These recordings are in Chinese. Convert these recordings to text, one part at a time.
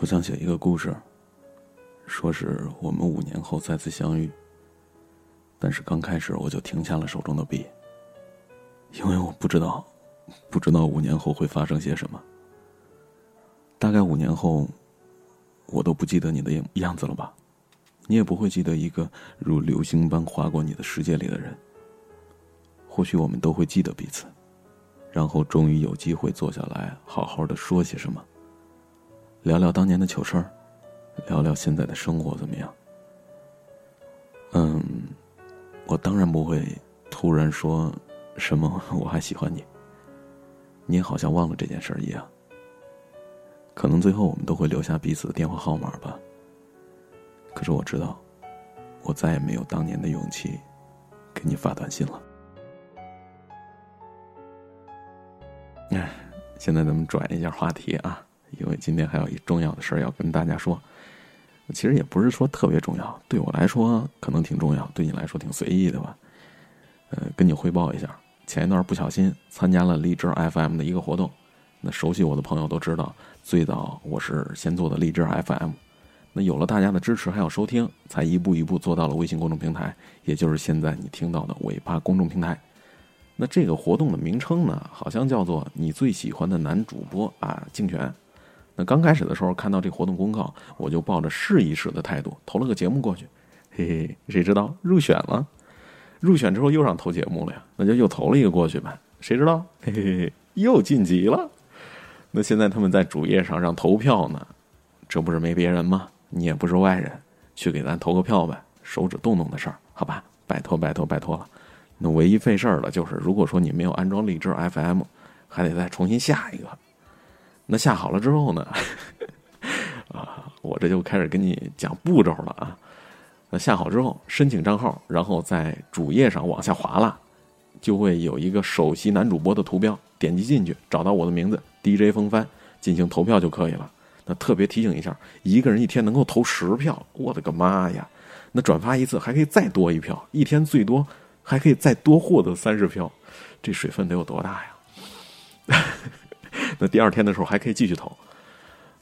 我想写一个故事，说是我们五年后再次相遇。但是刚开始我就停下了手中的笔，因为我不知道，不知道五年后会发生些什么。大概五年后，我都不记得你的样样子了吧？你也不会记得一个如流星般划过你的世界里的人。或许我们都会记得彼此，然后终于有机会坐下来好好的说些什么。聊聊当年的糗事儿，聊聊现在的生活怎么样？嗯，我当然不会突然说什么 我还喜欢你。你好像忘了这件事儿一样。可能最后我们都会留下彼此的电话号码吧。可是我知道，我再也没有当年的勇气给你发短信了。哎，现在咱们转一下话题啊。因为今天还有一重要的事儿要跟大家说，其实也不是说特别重要，对我来说可能挺重要，对你来说挺随意的吧。呃，跟你汇报一下，前一段不小心参加了荔枝 FM 的一个活动。那熟悉我的朋友都知道，最早我是先做的荔枝 FM，那有了大家的支持还有收听，才一步一步做到了微信公众平台，也就是现在你听到的尾巴公众平台。那这个活动的名称呢，好像叫做“你最喜欢的男主播”啊，竞选。那刚开始的时候看到这活动公告，我就抱着试一试的态度投了个节目过去，嘿嘿，谁知道入选了？入选之后又让投节目了呀，那就又投了一个过去呗。谁知道嘿嘿嘿，又晋级了？那现在他们在主页上让投票呢，这不是没别人吗？你也不是外人，去给咱投个票呗，手指动动的事儿，好吧？拜托拜托拜托了。那唯一费事儿的就是，如果说你没有安装荔枝 FM，还得再重新下一个。那下好了之后呢？啊，我这就开始跟你讲步骤了啊。那下好之后，申请账号，然后在主页上往下滑了，就会有一个首席男主播的图标，点击进去，找到我的名字 DJ 风帆，进行投票就可以了。那特别提醒一下，一个人一天能够投十票，我的个妈呀！那转发一次还可以再多一票，一天最多还可以再多获得三十票，这水分得有多大呀？那第二天的时候还可以继续投，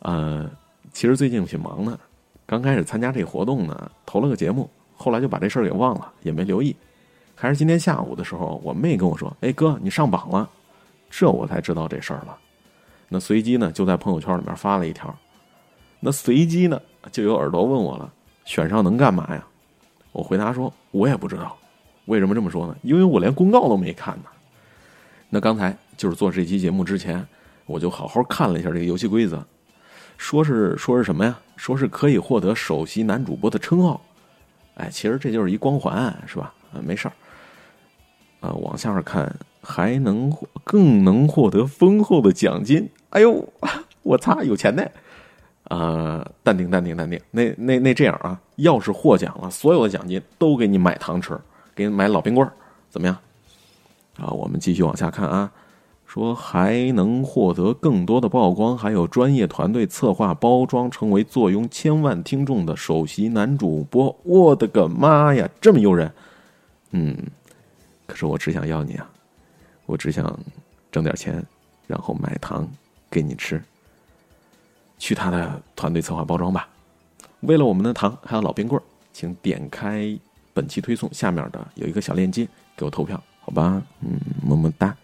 呃，其实最近挺忙的，刚开始参加这个活动呢，投了个节目，后来就把这事儿给忘了，也没留意。还是今天下午的时候，我妹跟我说：“哎哥，你上榜了。”这我才知道这事儿了。那随机呢，就在朋友圈里面发了一条。那随机呢，就有耳朵问我了：“选上能干嘛呀？”我回答说：“我也不知道。”为什么这么说呢？因为我连公告都没看呢。那刚才就是做这期节目之前。我就好好看了一下这个游戏规则，说是说是什么呀？说是可以获得首席男主播的称号，哎，其实这就是一光环，是吧？啊，没事儿。啊，往下面看，还能更能获得丰厚的奖金。哎呦，我擦，有钱呢！啊，淡定，淡定，淡定。那那那这样啊，要是获奖了，所有的奖金都给你买糖吃，给你买老冰棍怎么样？啊，我们继续往下看啊。说还能获得更多的曝光，还有专业团队策划包装，成为坐拥千万听众的首席男主播。我的个妈呀，这么诱人！嗯，可是我只想要你啊，我只想挣点钱，然后买糖给你吃。去他的团队策划包装吧。为了我们的糖还有老冰棍请点开本期推送下面的有一个小链接给我投票，好吧？嗯，么么哒。